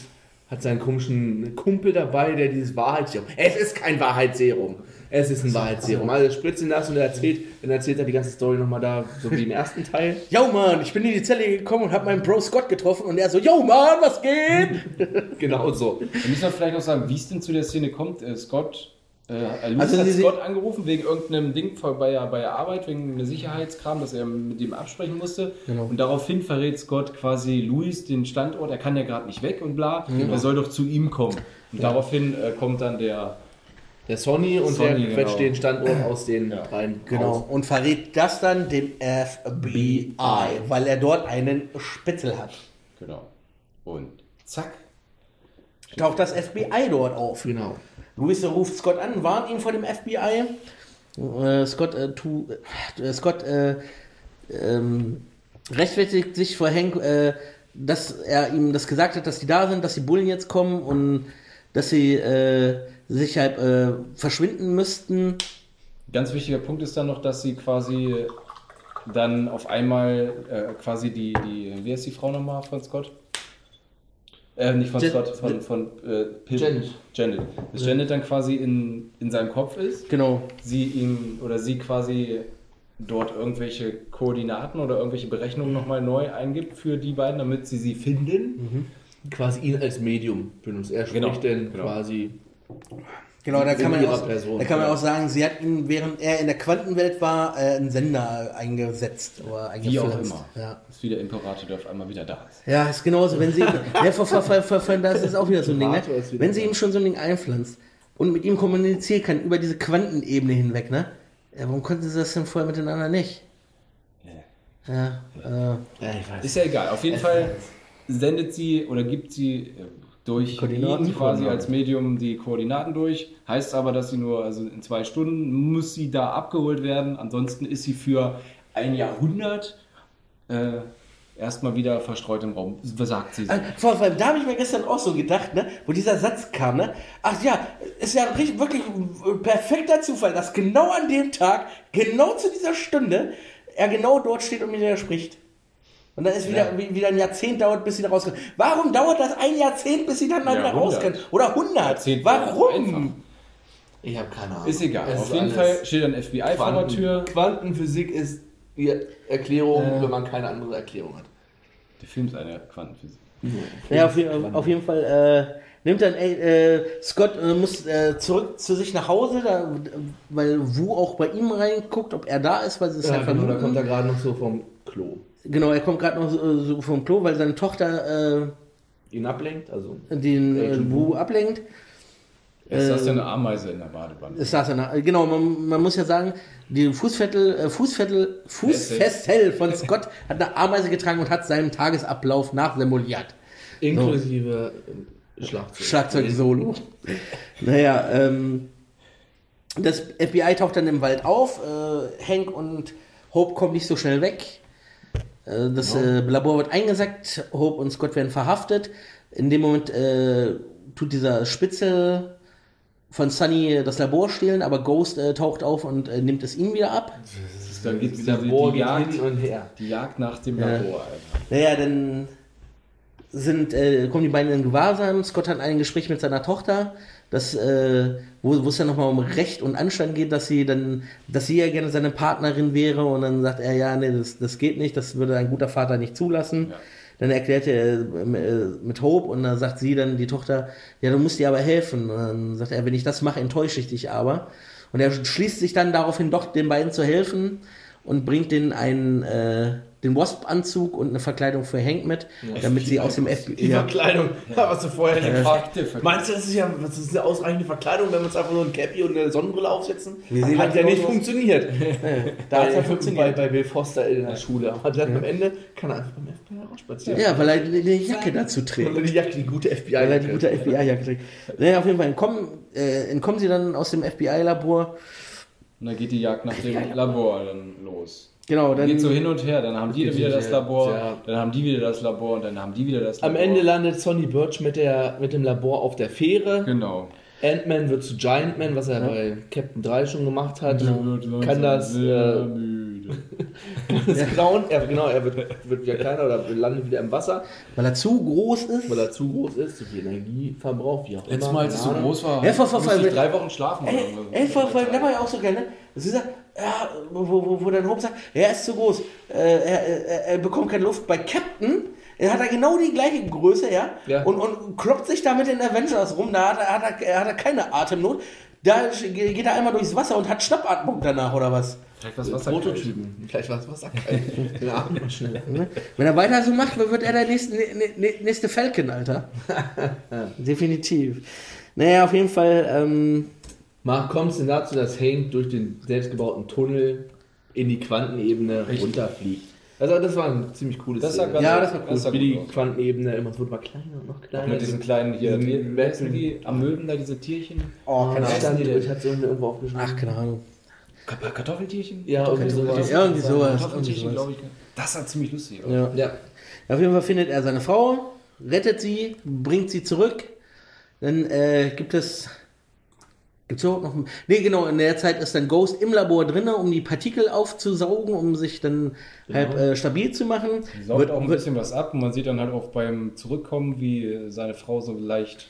C: hat seinen komischen Kumpel dabei, der dieses Wahrheitsserum. Es ist kein Wahrheitsserum. Es ist ein Wahrheitsserum. Also er spritzt ihn das und er erzählt, dann erzählt er die ganze Story nochmal da, so wie im ersten Teil.
B: yo Mann, ich bin in die Zelle gekommen und habe meinen Bro Scott getroffen und er so, yo Mann, was geht?
C: Genau so.
D: Wir müssen vielleicht noch sagen, wie es denn zu der Szene kommt. Äh, Scott, äh, Luis
B: Also
D: hat
B: sie-
D: Scott angerufen wegen irgendeinem Ding bei, der- bei der Arbeit, wegen einem Sicherheitskram, das er mit dem absprechen musste.
B: Genau.
D: Und daraufhin verrät Scott quasi Luis den Standort, er kann ja gerade nicht weg und bla,
B: Genau.
D: er soll doch zu ihm kommen. Und daraufhin äh, kommt dann der
C: Der Sony und
D: Sony,
C: der
D: genau.
C: quetscht den Standort aus den dreien
B: Genau.
C: raus.
B: Und verrät das dann dem FBI, weil er dort einen Spitzel hat.
D: Genau. Und zack.
B: Taucht das FBI dort auf.
C: Genau.
B: Louis ruft Scott an, warnt ihn vor dem FBI. Äh, Scott, äh, tu, äh, Scott äh, ähm, rechtfertigt sich vor Hank, äh, dass er ihm das gesagt hat, dass die da sind, dass die Bullen jetzt kommen und dass sie äh, sich halt äh, verschwinden müssten.
D: Ganz wichtiger Punkt ist dann noch, dass sie quasi dann auf einmal äh, quasi die, die, wie heißt die Frau nochmal von Scott? Äh, nicht von
B: Jan-
D: Scott, von, von äh, Pip.
C: Janet.
D: Janet. Dass Janet dann quasi in, in seinem Kopf ist,
B: Genau.
D: sie ihm oder sie quasi dort irgendwelche Koordinaten oder irgendwelche Berechnungen nochmal neu eingibt für die beiden, damit sie sie finden.
C: Quasi ihn als Medium benutzt. Er spricht
D: Genau,
C: dann
D: genau.
C: quasi.
B: Genau, da kann man, auch,
C: Person,
B: da kann man
C: ja.
B: auch sagen, sie hat ihn, während er in der Quantenwelt war, äh, einen Sender eingesetzt oder
D: Wie auch immer.
B: Ja.
D: Ist wie der Imperator, der auf einmal wieder da ist.
B: Ja, ist genauso, wenn sie, ja, ver, ver, ver, ver, das ist auch wieder so ein Ding, ne?
C: Wieder
B: wenn sie ihm schon so ein Ding einpflanzt und mit ihm kommunizieren kann über diese Quantenebene hinweg, ne? Ja, warum konnten sie das denn vorher miteinander nicht? Ja, äh,
C: Ja, ich weiß.
D: Ist ja egal. Auf jeden Fall sendet sie oder gibt sie äh, durch
B: Koordinaten?
D: ihn quasi als Medium die Koordinaten durch. Heißt aber, dass sie nur, also in zwei Stunden muss sie da abgeholt werden. Ansonsten ist sie für ein Jahrhundert äh, erstmal wieder verstreut im Raum. Sagt sie? so?
B: Vor allem, da habe ich mir gestern auch so gedacht, ne, wo dieser Satz kam, ne? Ach ja, ist ja richtig, wirklich ein perfekter Zufall, dass genau an dem Tag, genau zu dieser Stunde, er genau dort steht und mit ihr spricht. Und dann ist wieder, wie- wieder ein Jahrzehnt dauert, bis sie da rauskommt. Warum dauert das ein Jahrzehnt, bis sie dann mal wieder
D: Jahrhundert.
B: rauskommt? Oder 100?
D: Jahrzehnt einfach.
B: Warum?
C: Ich habe keine Ahnung.
D: Ist egal.
C: Es
D: Auf
C: ist
D: jeden Fall steht ein FBI vor der
C: Quanten,
D: Tür.
C: Quantenphysik ist die Erklärung, wenn man keine andere Erklärung hat.
D: Der Film ist eine Quantenphysik.
B: Ja, auf, auf jeden Fall äh, nimmt dann ey, äh, Scott äh, muss äh, zurück zu sich nach Hause, da, weil Wu auch bei ihm reinguckt, ob er da ist, weil sie es
C: Ja,
B: halt
C: genau, da
B: vermuten.
C: kommt er gerade noch so vom Klo.
B: Genau, er kommt gerade noch so, so vom Klo, weil seine Tochter
C: Ihn ablenkt, also.
B: äh, den äh, Wu ablenkt.
D: Es
B: Ähm,
D: ist ja eine Ameise in der Badewanne.
B: Es saß er genau, man, man muss ja sagen, die Fußfettel, äh, Fußfettel, Fußfessel von Scott hat eine Ameise getragen und hat seinen Tagesablauf nachsimuliert.
C: Inklusive äh, Schlagzeug.
B: Schlagzeug-Solo. naja, ähm, das FBI taucht dann im Wald auf. Äh, Hank und Hope kommen nicht so schnell weg. Äh, das äh, Labor wird eingesackt. Hope und Scott werden verhaftet. In dem Moment äh, tut dieser Spitzel von Sunny das Labor stehlen, aber Ghost äh, taucht auf und äh, nimmt es ihm wieder ab.
D: Dann gibt es die,
C: Labor
D: die,
C: geht
D: Jagd,
C: hin und her.
D: die Jagd nach dem Labor. Alter.
B: Naja, dann sind, äh, kommen die beiden in Gewahrsam. Scott hat ein Gespräch mit seiner Tochter, das, äh, wo wo es dann nochmal um Recht und Anstand geht, dass sie dann, dass sie ja gerne seine Partnerin wäre und dann sagt er, ja, nee, das, das geht nicht, das würde ein guter Vater nicht zulassen.
D: Ja.
B: Dann erklärt er äh, mit Hope und dann sagt sie dann, die Tochter, ja, du musst dir aber helfen. Und dann sagt er, wenn ich das mache, enttäusche ich dich aber. Und er schließt sich dann daraufhin doch, den beiden zu helfen und bringt denen einen, äh, den Wasp-Anzug und eine Verkleidung für Hank mit, damit sie aus dem FBI...
C: Die Verkleidung, ja, was du vorher nicht gefragt
D: Verkleidung.
C: Meinst du, das ist ja das ist eine ausreichende Verkleidung, wenn wir uns einfach nur ein Cappy und eine Sonnenbrille aufsetzen?
B: Wir sehen
C: hat
B: halt
C: ja nicht funktioniert.
B: Da hat's ja
C: bei,
B: funktioniert.
C: bei, bei Bill Foster in der Schule. Aber dann am Ende kann er einfach beim FBI rausspazieren.
B: Ja, weil er eine Jacke dazu trägt.
C: Und die Jacke, die gute FBI.
B: Weil er die gute FBI-Jacke trägt. Naja, auf jeden Fall entkommen, äh, entkommen sie dann aus dem FBI-Labor.
D: Und dann geht die Jagd nach dem Labor dann los.
B: Genau, dann
D: Geht so hin und her, dann haben die wieder
C: so
D: das Labor,
C: sehr-
D: dann haben die wieder das Labor und dann haben die wieder das
C: Am
D: Labor.
C: Ende landet Sonny Birch mit, der, mit dem Labor auf der Fähre.
D: Genau.
C: Ant-Man wird zu Giant Man, was er bei Captain 3 schon gemacht hat. Kann das,
D: Sehr
C: äh,
D: müde.
C: das klauen. Er, genau, er wird, wird wieder kleiner oder landet wieder im Wasser,
B: weil er zu groß ist.
C: weil er zu groß ist, zu viel Energieverbrauch, wie auch immer.
D: Letztes Mal, als ich so groß war,
B: Ja, vor- vor-
D: musste ich drei Wochen schlafen.
B: Ey, ey
D: so.
B: vor, vor, da war ja auch so geil, ne? Sie sagt, ja, wo, wo, wo dann Hope sagt, er ist zu groß, äh, er, er, er bekommt keine Luft. Bei Captain, er hat er genau die gleiche Größe, ja,
C: Ja.
B: Und, und kloppt sich da mit den Avengers rum, da hat er, hat er, hat er keine Atemnot. Da geht er einmal durchs Wasser und hat Schnappatmung danach, oder was?
D: Vielleicht was Wasser
C: Prototypen. Vielleicht was was sagt Den schneller.
B: Ne? Wenn er weiter so macht, wird er der nächste, nächste Falcon, Alter. Definitiv. Naja, auf jeden Fall, ähm,
C: kommt es denn dazu, dass Hank durch den selbstgebauten Tunnel in die Quantenebene runterfliegt. Also das war ein ziemlich cooles
D: Das
C: Szene.
D: ganz-
B: Ja, das war
D: das sah
C: Wie die. Quantenebene immer, es wurde mal kleiner und noch
D: Auch
C: kleiner.
D: mit diesen kleinen hier,
C: Diesen
D: wie heißen die Amöben da, diese Tierchen?
B: Oh, keine
C: Ja,
B: Ahnung.
C: ich hatte irgendwo aufgeschrieben.
B: Ach, keine Ahnung.
D: Ka- Kartoffeltierchen?
C: Ja, irgendwie sowas.
B: Irgendwie sowas.
D: Kartoffeltierchen, glaube ich. Das sah ziemlich lustig.
B: Ja.
C: Ja.
B: Auf jeden Fall findet er seine Frau, rettet sie, bringt sie zurück. Dann äh, gibt es. Gibt es überhaupt noch. Nee, genau, in der Zeit ist dann Ghost im Labor drin, um die Partikel aufzusaugen, um sich dann halb äh, stabil zu machen.
D: Die saugt auch ein bisschen was ab und man sieht dann halt auch beim Zurückkommen, wie seine Frau so leicht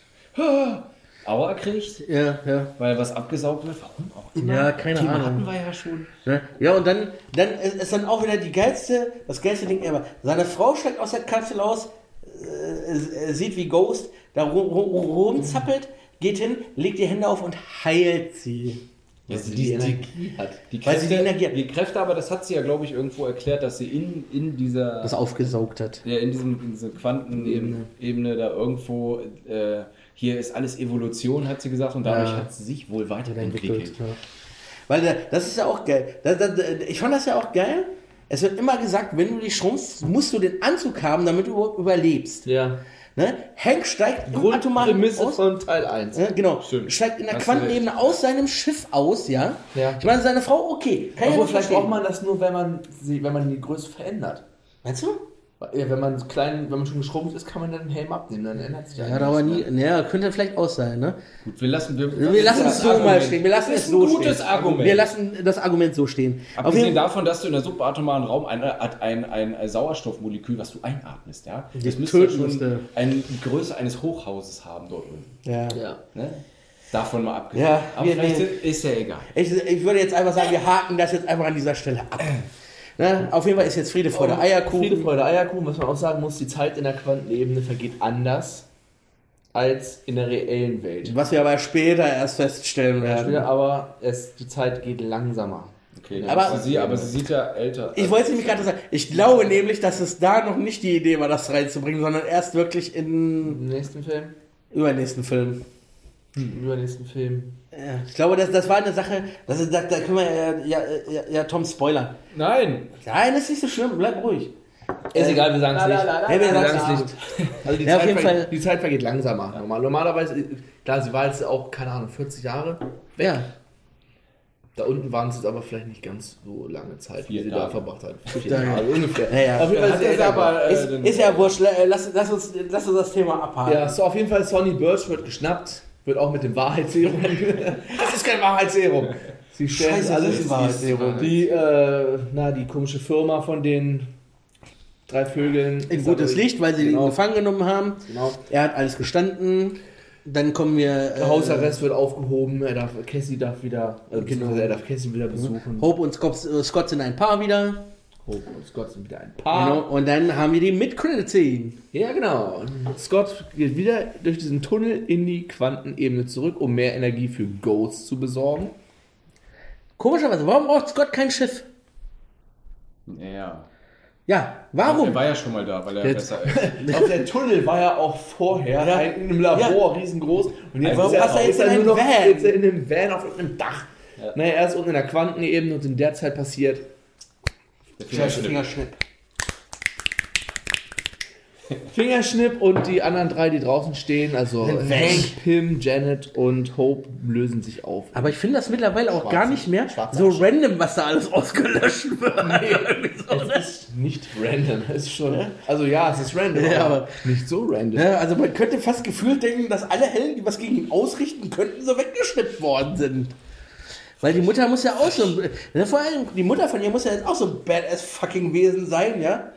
D: Aua kriegt,
B: Ja, ja.
D: weil was abgesaugt wird. Warum auch immer.
B: Ja, keine
D: Thema
B: Ahnung.
D: hatten wir ja schon.
B: Ne? Ja, und dann, dann ist, ist dann auch wieder die geilste, das geilste Ding ever. Seine Frau steigt aus der Kapsel aus, äh, äh, sieht wie Ghost da rum, rum, rumzappelt, geht hin, legt die Hände auf und heilt sie.
C: Weil sie die Energie hat.
D: Die
B: Weil sie die Energie hat.
D: die Kräfte, aber das hat sie ja, glaube ich, irgendwo erklärt, dass sie in, in dieser
B: Das aufgesaugt hat.
D: ja, in diesem in dieser Quantenebene Ebene da irgendwo äh, hier ist alles Evolution, hat sie gesagt, und dadurch
B: Ja.
D: hat sie sich wohl weiterentwickelt.
B: Ja. Weil äh, das ist ja auch geil. Ich fand das ja auch geil. Es wird immer gesagt, wenn du dich schrumpfst, musst du den Anzug haben, damit du überhaupt überlebst.
C: Ja.
B: Ne? Hank steigt
C: Grundprämisse
B: aus.
C: von Teil 1.
B: Ja, genau.
D: Stimmt.
B: Steigt in der
D: Hast
B: Quantenebene aus seinem Schiff aus, ja.
C: Ja.
B: Ich meine, seine Frau, okay. Kann
C: Obwohl,
B: ja
C: vielleicht
B: verstehen.
C: braucht man das nur, wenn man, sie, wenn man die Größe verändert.
B: Meinst du?
C: Ja, wenn man klein, wenn man schon geschrumpft ist, kann man dann den Helm abnehmen, dann ändert sich
B: Ja, hat aber nie. Naja, könnte vielleicht auch sein, ne?
D: Gut, wir lassen, wir,
B: Wir lassen es so mal
D: Argument.
B: stehen. Wir lassen
D: Das
B: es
D: ist
B: so
D: ein gutes
B: stehen.
D: Argument.
B: Wir lassen das Argument so stehen.
D: Abgesehen
B: jeden
D: davon, dass du in der subatomaren Raum ein, ein, ein, ein Sauerstoffmolekül, was du einatmest, ja, das
B: Das
D: müsste ja schon
B: müsste.
D: eine die Größe eines Hochhauses haben dort unten.
B: ja.
C: Ja.
D: Ne? Davon mal abgesehen.
B: Ja,
D: Aber
B: wir-
D: vielleicht sind, ist ja egal.
B: Ich, ich würde jetzt einfach sagen, wir haken das jetzt einfach an dieser Stelle ab. Ne? Auf jeden Fall ist jetzt Friede vor der Eierkuchen.
C: Friede, Freude, Eierkuchen, was man auch sagen muss, die Zeit in der Quantenebene vergeht anders als in der reellen Welt.
B: Was wir aber später erst feststellen
C: Ja,
B: werden.
C: aber es, die Zeit geht langsamer.
D: Okay,
B: Aber-
D: sie, aber sie sieht ja älter.
B: Ich wollte es nämlich gerade sagen. Ich glaube nämlich, dass es da noch nicht die Idee war, das reinzubringen, sondern erst wirklich in
C: Im nächsten Film?
B: übernächsten Film.
C: Im übernächsten Film.
B: Ja, ich glaube, das, das war eine Sache, das ist, da, da können wir ja, ja, ja, ja Tom spoilern.
D: Nein!
B: Nein, das ist nicht so schlimm, bleib ruhig.
C: Ist egal, wir sagen es nicht.
B: Ja, wir sagen es
C: nicht. Also die,
B: Ja, auf
C: Zeit
B: jeden
C: vergeht,
B: Fall.
C: die Zeit vergeht langsamer. Normal. Normalerweise, äh, klar, sie war jetzt auch, keine Ahnung, 40 Jahre.
B: Ja.
C: Da unten waren es jetzt aber vielleicht nicht ganz so lange Zeit, wie
D: Vier
C: sie da
D: Tage.
C: verbracht hat. Vier
B: Tage.
C: Tage, ungefähr.
B: Naja.
C: Auf jeden Fall ist
D: aber, äh,
B: Ist, ist ja wurscht, äh, lass, lass, uns, lass uns das Thema abhaken.
C: Ja, so auf jeden Fall Sonny Birch wird geschnappt, wird auch mit dem Wahrheitsserum. das ist kein Wahrheitsserum. Sie stellen
B: Scheiße,
C: alles
B: ist ein Wahrheitsserum.
C: Die, äh, na, die komische Firma von den drei Vögeln.
B: In gutes Licht, weil sie
C: Genau.
B: ihn gefangen genommen haben.
C: Genau.
B: Er hat alles gestanden. Dann kommen wir.
C: Der Hausarrest wird aufgehoben, er darf, Cassie darf wieder, also
B: Genau.
C: er darf Cassie wieder besuchen.
B: Hope und Scott, äh, Scott sind ein Paar wieder.
C: Hope und Scott sind wieder ein
B: Genau.
C: Paar.
B: Und dann haben wir die Mid-Credit-Scene.
C: Ja, genau. Und Scott geht wieder durch diesen Tunnel in die Quantenebene zurück, um mehr Energie für Ghosts zu besorgen.
B: Komischerweise, warum braucht Scott kein Schiff?
D: Ja, ja.
B: Ja,
D: Er
B: warum?
D: war ja schon mal da, weil er
C: Jetzt-
D: besser ist.
C: Auf der Tunnel war ja auch vorher
B: Ja.
C: ein, in einem Labor riesengroß. Und jetzt
B: Warum
C: ist er,
B: er jetzt
C: ist er
B: in
C: nur noch
B: Van?
C: jetzt in einem Van auf irgendeinem Dach. Naja, er ist unten in der Quantenebene und in der Zeit passiert
D: Der Fingerschnipp.
B: Fingerschnipp.
C: Fingerschnipp und die anderen drei, die draußen stehen, also. Hank, Pim, Janet und Hope, lösen sich auf.
B: Aber ich finde das mittlerweile auch
C: Schwarze-
B: gar nicht mehr so random, was da alles ausgelöscht wird. Irgendwie so, ne?
C: Es ist nicht random, es ist schon. Also ja, es ist random,
B: Ja,
C: aber
B: aber-
C: nicht so random.
B: Ja, also man könnte fast gefühlt denken, dass alle Helden, die was gegen ihn ausrichten könnten, so weggeschnippt worden sind. Weil die Mutter muss ja auch so, ne, vor allem die Mutter von ihr muss ja jetzt auch so ein badass fucking Wesen sein, ja?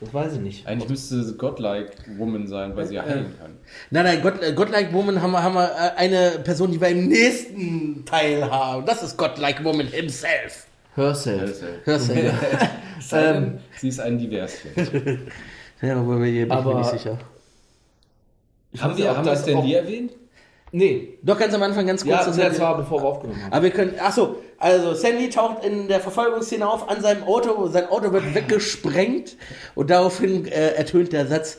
C: Das weiß ich nicht.
D: Eigentlich müsste sie Godlike Woman sein, weil sie ja heilen kann.
B: Nein, nein, God, äh, Godlike Woman haben wir, haben wir äh, eine Person, die wir im nächsten Teil haben. Das ist Godlike Woman himself.
C: Herself.
B: Herself.
D: Sei denn, sie ist ein Diverschen.
B: ja, aber hier bin ich mir
C: Aber-
B: nicht sicher.
D: haben wir,
C: ob
D: haben wir
C: das
D: Stan
C: auch-
D: Lee erwähnt?
C: Nee.
B: Doch ganz am Anfang ganz kurz.
C: Ja, das
B: wir-
C: war bevor wir aufgenommen haben.
B: Aber wir können, ach so, also Sandy taucht in der Verfolgungsszene auf an seinem Auto, sein Auto wird weggesprengt und daraufhin äh, ertönt der Satz,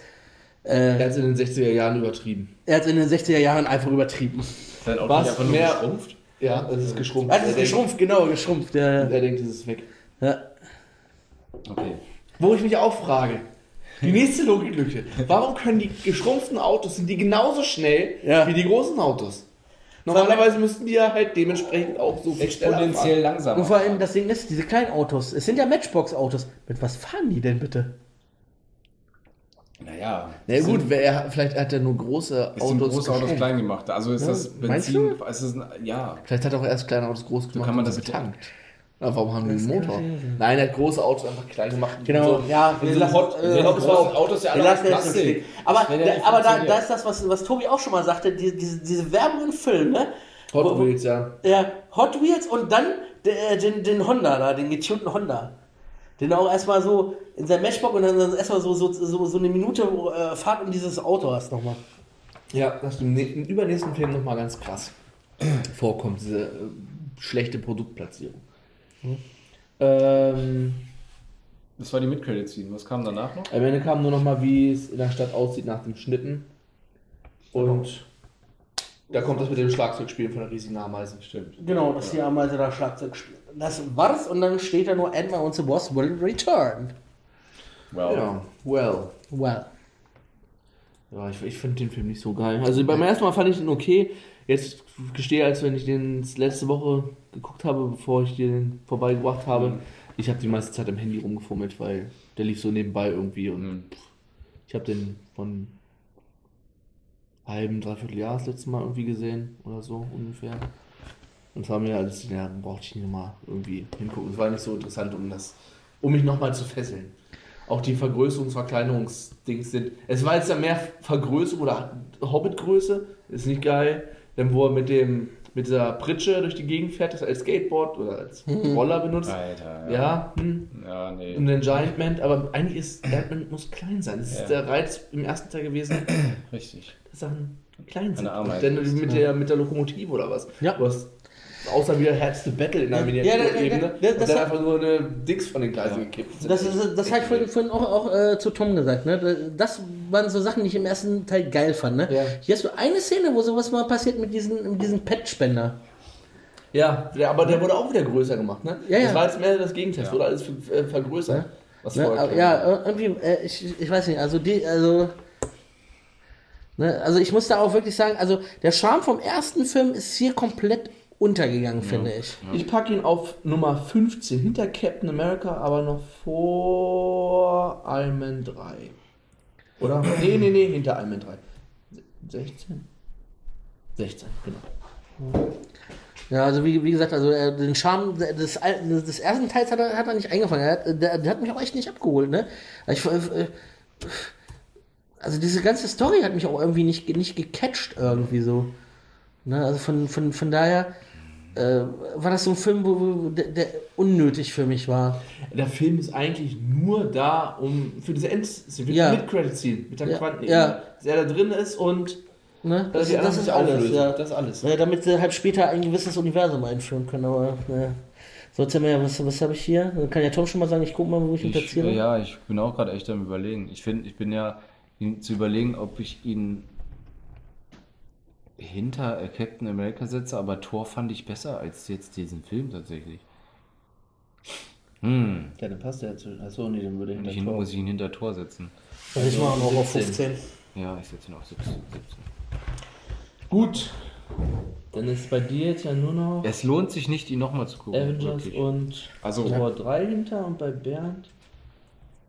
C: Er hat es in den 60er Jahren übertrieben.
B: er hat es in den 60er Jahren einfach übertrieben.
D: Sein Auto
C: Was
D: nicht einfach nur
C: mehr-
D: geschrumpft?
C: Ja, das ist geschrumpft.
B: Ah, das ist
C: Er denkt-
B: geschrumpft, genau, geschrumpft. Ja,
C: Er denkt, es ist weg.
B: ja.
D: Okay.
C: Wo ich mich auch frage, die nächste Logiklücke. Warum können die geschrumpften Autos, sind die genauso schnell
B: Ja.
C: wie die großen Autos? Normalerweise müssten die ja halt dementsprechend auch so viel schneller fahren.
D: Exponentiell langsamer.
B: Und vor allem das Ding ist, diese kleinen Autos, es sind ja Matchbox-Autos. Mit was fahren die denn bitte?
D: Naja.
C: Na gut, wer, er- vielleicht hat er nur große
D: Es sind
C: Autos.
D: große Autos klein gemacht. Also ist
B: Ja,
D: das Benzin. Ist ein, ja.
C: Vielleicht hat er auch erst kleine Autos groß gemacht
D: kann man
C: und
D: das
C: sie betankt. Na, warum haben die einen Motor? Nein, er hat große Autos einfach klein gemacht.
B: Genau,
C: So,
B: ja, wir
C: so
B: lassen-
C: Hot,
B: äh,
C: äh, Hot
D: großen Autos ja alle. Plastik.
B: Aber, da, aber da, da ist das, was, was Tobi auch schon mal sagte, die, diese, diese Werbung im Film, ne?
C: Hot Wheels, ja.
B: Ja, Hot Wheels und dann der, den, den Honda da, den getunten Honda. Den auch erstmal so in sein Matchbox und dann erstmal so, so, so, so eine Minute äh, Fahrt um dieses Auto hast nochmal.
C: Ja, das im, im übernächsten Film nochmal ganz krass vorkommt, diese äh, schlechte Produktplatzierung. Ähm,
D: Das war die Mid-Credit-Scene. Was kam danach noch?
C: am Ende kam nur nochmal, wie es in der Stadt aussieht nach dem Schnitten. Und da kommt das mit dem Schlagzeugspielen von der riesigen Ameise.
D: Stimmt.
B: Genau, dass die Ameise da Schlagzeug spielt. Das war's und dann steht da nur Ant-Man und the Boss will return.
D: Wow.
C: Ja, well.
B: Well.
C: Ja, ich, ich finde den Film nicht so geil. Also beim ersten Mal fand ich ihn okay. Jetzt gestehe, als wenn ich den letzte Woche geguckt habe, bevor ich den vorbeigebracht habe, ich habe die meiste Zeit am Handy rumgefummelt, weil der lief so nebenbei irgendwie und
D: Mhm.
C: ich habe den von halben, dreiviertel Jahr das letzte Mal irgendwie gesehen oder so ungefähr. Und es war mir alles, ja, brauchte ich nicht nochmal irgendwie hingucken. Es war nicht so interessant, um das, um mich nochmal zu fesseln. Auch die Vergrößerungs-, Verkleinerungsdings sind. Es war jetzt ja mehr Vergrößerung oder Hobbitgröße, ist nicht geil. Dann wo er mit dem mit dieser Pritsche durch die Gegend fährt, das als Skateboard oder als Roller benutzt.
D: Alter.
C: Ja, hm.
D: Ja, nee.
C: Und den Giant Man, aber eigentlich ist Ant-Man muss klein sein. Das ist
D: Ja.
C: der Reiz im ersten Teil gewesen,
D: Richtig.
C: dass Sachen klein sind.
D: Eine Ameise
C: Denn mit der, mit der Lokomotive oder was.
B: Ja.
C: Du hast außer wieder Herz the Battle in der
B: Ja,
C: Miniaturebene.
B: ja, ja,
C: und
B: das
C: dann
B: hat-
C: einfach nur eine Dix von den Gleisen gekippt.
B: Das, ist, das habe ich vorhin, vorhin auch, auch äh, zu Tom gesagt. Ne? Das waren so Sachen, die ich im ersten Teil geil fand. Ne?
C: Ja.
B: Hier hast du eine Szene, wo sowas mal passiert mit diesem mit diesem Pet-Spender.
C: Ja, der, aber der wurde auch wieder größer gemacht, ne?
B: Ja, ja.
C: Das war jetzt mehr das Gegenteil, es wurde alles ver- äh, vergrößert. Was
B: Ne? Aber,
C: klein
B: ja, äh, irgendwie, äh, ich, ich weiß nicht, also die, also. Ne, also ich muss da auch wirklich sagen, also der Charme vom ersten Film ist hier komplett untergegangen, finde ich.
C: Ich packe ihn auf Nummer 15, hinter Captain America, aber noch vor Iron Man 3. Oder? nee, nee, nee, hinter Iron Man 3. 16? 16, genau.
B: Ja, also wie, wie gesagt, also äh, den Charme des, des ersten Teils hat er, hat er nicht eingefangen. Er hat, der, der hat mich auch echt nicht abgeholt, ne? Ich, äh, also diese ganze Story hat mich auch irgendwie nicht, nicht gecatcht irgendwie so. Ne? Also von, von, von daher äh, war das so ein Film, wo, wo der, der unnötig für mich war.
C: Der Film ist eigentlich nur da, um für diese Endszene, für
B: Ja.
C: die Mid-Credit-Scene mit der
B: Ja,
C: Quanten,
B: ja.
C: dass er da drin ist und
B: Ne?
C: dass
B: Das,
C: die
B: das, ist alles. Ja.
C: Das ist alles.
B: Ja, damit sie halt später ein gewisses Universum einführen können. Aber ne. so, jetzt haben wir ja, was, was habe ich hier? Dann kann ja Tom schon mal sagen, ich gucke mal, wo ich ihn platziere.
D: äh, ja, ich bin auch gerade echt am überlegen. Ich finde, ich bin ja ihn, zu überlegen, ob ich ihn hinter äh, Captain America setze, aber Thor fand ich besser als jetzt diesen Film tatsächlich. Hm,
C: Ja, dann passt der zu. Achso, nee, dann würde hinter
D: ich ihn,
C: Tor.
D: muss ich ihn hinter Tor setzen.
B: Also ich mache noch auf
C: 17.
B: 15.
D: Ja, ich setze ihn auf 17. 17.
C: Gut. Dann ist bei dir jetzt ja nur noch
D: Es lohnt sich nicht, ihn nochmal zu gucken.
C: Avengers
D: wirklich.
C: und
D: Also-
C: Tor 3 hinter und bei Bernd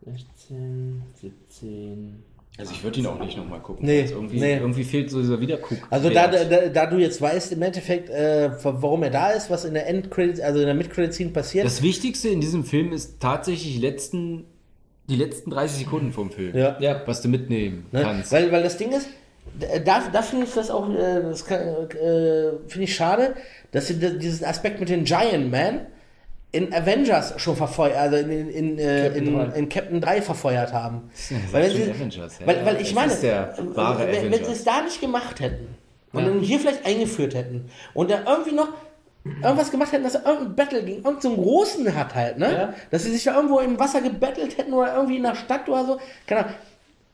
C: 16, 17.
D: Also ich würde ihn auch nicht nochmal gucken.
B: Nee,
D: Also irgendwie,
B: nee.
D: irgendwie fehlt so dieser Wiederguck.
B: Also da, da, da du jetzt weißt im Endeffekt, äh, warum er da ist, was in der Endcredit, also in der Mid-Credit-Scene passiert.
D: Das Wichtigste in diesem Film ist tatsächlich die letzten, die letzten 30 Sekunden vom Film.
B: Ja.
C: Ja.
D: Was du mitnehmen
B: Ne?
D: kannst.
B: Weil, weil das Ding ist, da, da finde ich das auch, äh, das kann, äh, finde ich schade, dass sie diesen Aspekt mit den Giant Man in Avengers schon verfeuert, also in, in, in, äh,
C: Captain
B: in,
C: 3.
B: in Captain 3 verfeuert haben.
D: Ja,
B: weil, sie,
D: Avengers, ja,
B: weil,
D: ja.
B: weil ich meine, wenn, wenn sie es da nicht gemacht hätten und dann hier vielleicht eingeführt hätten und da irgendwie noch irgendwas gemacht hätten, dass er irgendein Battle gegen irgendeinen so großen hat halt, ne?
C: Ja.
B: Dass sie sich da irgendwo im Wasser gebettelt hätten oder irgendwie in der Stadt oder so. Keine Ahnung.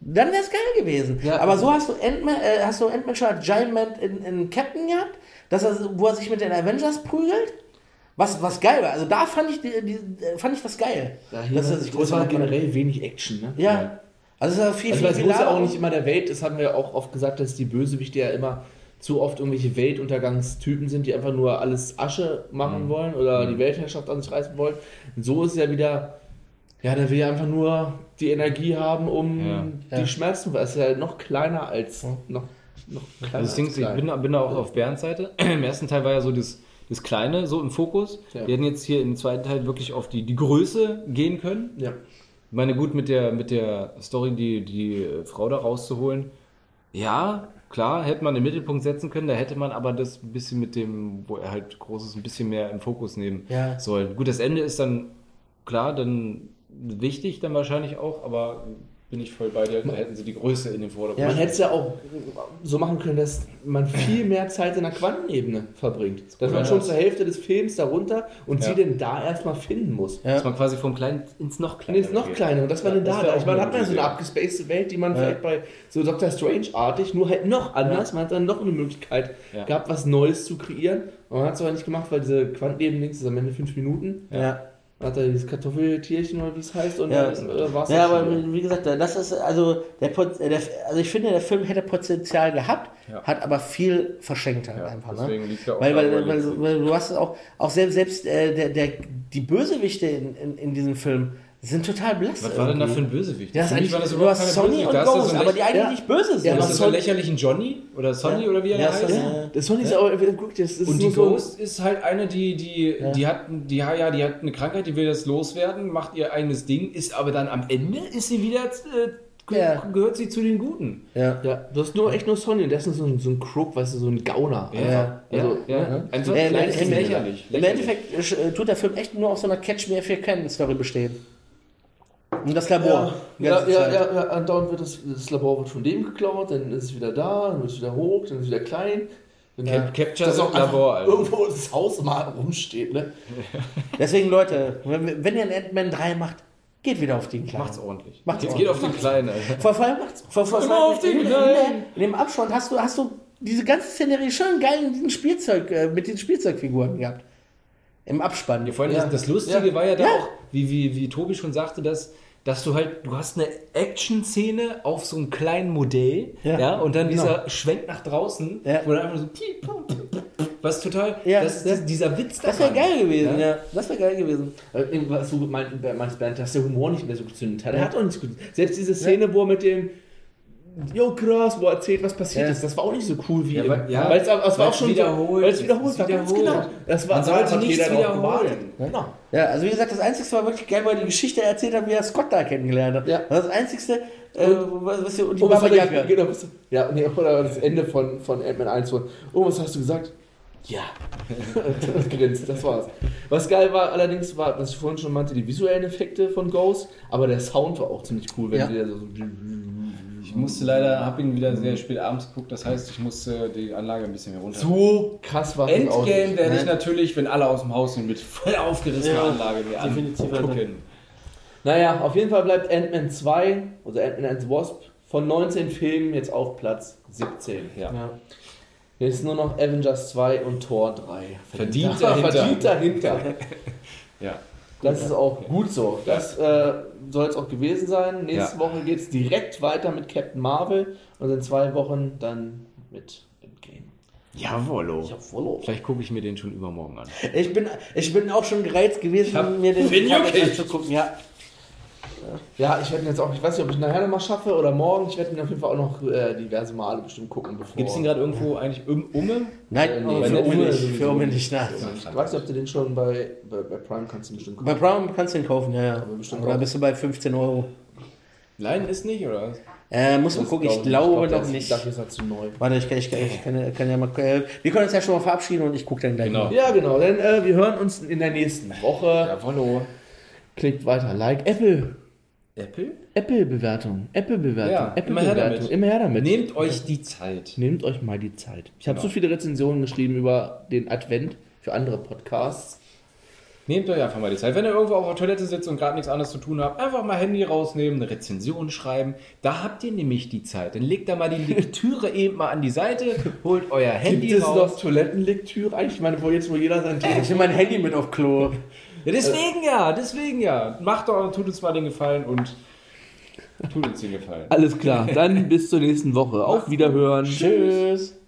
B: Dann wäre es geil gewesen.
C: Ja.
B: Aber so hast du Ant-Man, äh, hast du Ant-Man schon als Giant Man in, in Captain gehabt. dass er, wo er sich mit den Avengers prügelt. Was, was geil war. Also da fand ich, die, die, fand ich das geil. dass er sich
C: das
B: größer
C: war generell wenig Action, ne?
B: Ja. Also es war viel,
C: Also
B: viel, viel
C: muss ja auch nicht immer der Welt, das haben wir auch oft gesagt, dass die Bösewichte ja immer zu oft irgendwelche Weltuntergangstypen sind, die einfach nur alles Asche machen wollen oder die Weltherrschaft an sich reißen wollen. Und so ist es ja wieder, ja, der will ja einfach nur die Energie haben, um
D: Ja.
C: die
B: Ja.
C: Schmerzen, weil es ist ja noch kleiner als, noch, noch kleiner
D: Also das Ding
C: als
D: ist, ich
C: klein.
D: bin, bin da auch auf Bernds Seite. Im ersten Teil war ja so das, das Kleine so im Fokus.
C: Ja.
D: Wir hätten jetzt hier im zweiten Teil wirklich auf die, die Größe gehen können.
C: ja.
D: Ich meine, gut, mit der, mit der Story, die, die äh, Frau da rauszuholen. Ja, klar, hätte man im Mittelpunkt setzen können, da hätte man aber das ein bisschen mit dem, wo er halt groß ist, ein bisschen mehr im Fokus nehmen
B: Ja.
D: sollen. Gut, das Ende ist dann, klar, dann wichtig dann wahrscheinlich auch, aber bin ich voll bei dir, da hätten sie die Größe in den Vordergrund.
C: Man hätte es ja auch so machen können, dass man viel mehr Zeit in der Quantenebene verbringt. Dass man
D: Ja.
C: schon zur Hälfte des Films darunter und
D: Ja.
C: sie denn da erstmal finden muss.
B: Ja.
D: Dass man quasi vom Kleinen ins noch kleiner
C: ist noch kleiner. Und das war
D: Ja,
C: denn da. da. Ich meine,
D: eine
C: hat man so eine
D: Idee.
C: abgespacede Welt, die man
B: Ja.
C: vielleicht bei so Doctor Strange-artig, nur halt noch anders. Man hat dann noch eine Möglichkeit
D: Ja.
C: gehabt, was Neues zu kreieren. Und man hat es aber nicht gemacht, weil diese Quantenleben-Links ist am Ende fünf Minuten.
B: Ja.
C: Hat er dieses Kartoffeltierchen oder wie es heißt und
B: Ja.
C: dann äh, war es
B: Ja, aber wie gesagt, das ist also der, Pot- der also ich finde, der Film hätte Potenzial gehabt,
D: Ja.
B: hat aber viel verschenkt halt
D: Ja,
B: einfach.
D: deswegen
B: Ne?
D: liegt er auch
B: Weil, weil, weil, weil du hast es auch, auch selbst, selbst äh, der, der, die Bösewichte in, in, in diesem Film sind total blass.
D: Was war denn da für
B: irgendwie.
D: ein Bösewicht?
B: Ja, das
D: Für
B: ist
D: mich war das
B: du
D: überhaupt
B: hast
D: keine
B: Sonny
D: Bösewicht.
B: und
D: Da
B: Ghost,
D: so
B: aber die eigentlich
C: ja.
B: nicht böse sind.
C: Ja,
D: Hast
C: aber
D: du so einen
C: Sonny-
D: lächerlichen Johnny oder Sonny
B: Ja.
D: oder wie er
B: Ja,
D: heißt?
B: Sonny.
C: Ja, das Sony ist aber, guck, das ist
D: Und die
C: so-
D: Ghost ist halt eine, die, die, die hat, die, ja, ja, die hat eine Krankheit, die will das loswerden, macht ihr eigenes Ding, ist aber dann am Ende ist sie wieder, äh, ge
B: Ja.
D: gehört sie zu den Guten.
B: Ja.
C: Ja, du hast nur echt nur Sonny und der ist so ein, so ein Crook, weißt du, so ein Gauner.
D: Ja,
C: einfach. Also,
D: ja,
C: ne?
B: Äh,
D: lächerlich.
B: Im Endeffekt äh, tut der Film echt nur auf so einer Catch Me If You Can Story bestehen. Und das Labor.
C: Ja, ja, ja, ja, andauernd wird das, das Labor wird von dem geklaut, dann ist es wieder da, dann wird es wieder hoch, dann ist es wieder klein. Dann
D: Cap- Capture
C: das auch
D: Labor, Alter.
C: irgendwo das Haus mal rumsteht, ne?
B: Deswegen, Leute, wenn, wenn ihr einen Ant-Man 3 macht, geht wieder auf den Kleinen.
D: Macht's ordentlich.
B: Macht's
D: Geht,
B: ordentlich.
D: geht auf den Kleinen, Alter.
B: Vor, vor allem macht's. Vor, vor,
D: Immer
B: vor,
D: auf den
B: in, in,
D: Kleinen.
B: in dem Abstand hast du, hast du diese ganze Szenerie schön geil in Spielzeug, äh, mit den Spielzeugfiguren gehabt. Im Abspann.
D: Ja, vor allem
C: Ja.
D: das, das Lustige
C: Ja.
D: war ja da
B: Ja.
D: auch, wie, wie, wie Tobi schon sagte, dass, dass du halt, du hast eine Action-Szene auf so einem kleinen Modell, ja,
B: Ja.
D: und dann
B: Genau.
D: dieser Schwenk nach draußen,
B: Ja.
D: wo dann einfach so, piep, piep, piep, piep, was total,
B: Ja,
D: das, das, dieser Witz
B: das wäre geil gewesen,
D: Ja.
B: ja. Das wäre geil gewesen.
C: Äh, Was du meinst, meinst Bernd, dass der Humor nicht mehr so gezündet hat. Er hat auch nicht so gut. Selbst diese Szene, wo er mit dem Jo, krass, wo er erzählt, was passiert
B: Ja.
C: ist. Das war auch nicht so cool wie
D: Ja, weil- ja,
C: weil es, es war auch schon
D: wiederholt
C: so, weil es wiederholt war.
D: Wiederholt.
C: genau. Das war
D: Man sollte
C: hat
D: nichts wiederholen.
C: Genau.
B: Ja, also wie gesagt, das Einzige war wirklich geil, weil er die Geschichte erzählt hat, wie er Scott da kennengelernt hat.
C: Ja.
B: Das Einzige, äh, was, was, und die
C: Oh, was
B: Yaga.
C: genau, was, ja, nee, oder das Ende von, von Ant-Man 1 von, oh, was hast du gesagt? Ja. das grinst, das war's. Was geil war allerdings, war, was ich vorhin schon meinte, die visuellen Effekte von Ghost, aber der Sound war auch ziemlich cool, wenn
B: Ja.
C: da so.
D: Ich musste leider, habe ihn wieder sehr spät abends geguckt, das heißt, ich musste die Anlage ein bisschen mehr runter.
C: So krass war das auch
D: Endgame
C: nicht.
D: werde ich
B: Nein.
D: natürlich, wenn alle aus dem Haus sind, mit voll aufgerissener
B: Ja,
D: Anlage mir
B: definitiv, Alter.
D: angucken.
C: Naja, auf jeden Fall bleibt Ant-Man 2, also Ant-Man and the Wasp, von 19 Filmen jetzt auf Platz 17.
D: Ja.
B: Ja.
C: Jetzt nur noch Avengers 2 und Thor 3.
D: Verdient dahinter.
C: Verdient dahinter.
D: Ja.
C: Das ist auch gut so. Das äh, soll es auch gewesen sein. Nächste
D: Ja.
C: Woche geht es direkt weiter mit Captain Marvel und in zwei Wochen dann mit Endgame.
D: Jawollo.
B: Jawollo.
D: Vielleicht gucke ich mir den schon übermorgen an.
B: Ich bin, ich bin auch schon gereizt gewesen,
D: hab-
B: mir den Comic
D: juckig.
B: anzugucken. Ja.
C: Ja, ich werde ihn jetzt auch, ich weiß nicht, ob ich ihn nachher nochmal schaffe oder morgen. Ich werde ihn auf jeden Fall auch noch äh, diverse Male bestimmt gucken, bevor.
D: Gibt es den gerade irgendwo eigentlich um, umme?
B: Nein,
C: Äh, nee,
B: für Ume nicht. Für Ume
C: nicht.
B: nein.
C: Ich weiß nicht, ob du den schon bei, bei, bei Prime kannst du ihn bestimmt
B: Bei Brown kannst du den kaufen, ja, ja. Oder bist du bei 15 Euro?
D: Leiden ist nicht, oder was?
B: Äh, muss man gucken, ich
C: glaub
B: glaube
C: der
B: noch
C: ist-
B: nicht.
C: Dafür ist er zu neu.
B: Warte, ich kann, ich ich kann, kann ja mal. Äh, wir können uns ja schon mal verabschieden und ich gucke dann gleich
D: Genau.
B: mal.
C: Ja, genau, denn äh, wir hören uns in der nächsten Woche.
D: Jawollo.
C: Klickt weiter, like Apple.
D: Apple?
C: Apple-Bewertung, Apple-Bewertung,
D: Ja,
C: Apple
D: immer her
C: Bewertung,
D: damit.
C: immer her damit.
D: Nehmt euch die Zeit.
C: Nehmt euch mal die Zeit. Ich habe
D: Genau.
C: so viele Rezensionen geschrieben über den Advent für andere Podcasts.
D: Nehmt euch einfach mal die Zeit. Wenn ihr irgendwo auf der Toilette sitzt und gerade nichts anderes zu tun habt, einfach mal Handy rausnehmen, eine Rezension schreiben. Da habt ihr nämlich die Zeit. Dann legt da mal die Lektüre eben mal an die Seite, holt euer Handy
C: Gibt es
D: raus.
C: noch Toilettenlektüre eigentlich? Ich meine, wo jetzt, wo jeder sein
B: Ich nehme mein Handy mit auf Klo.
D: Ja, deswegen ja, deswegen ja. Macht doch, tut uns mal den Gefallen und tut uns den Gefallen.
C: Alles klar, dann bis zur nächsten Woche. Auf Wiederhören.
B: Tschüss.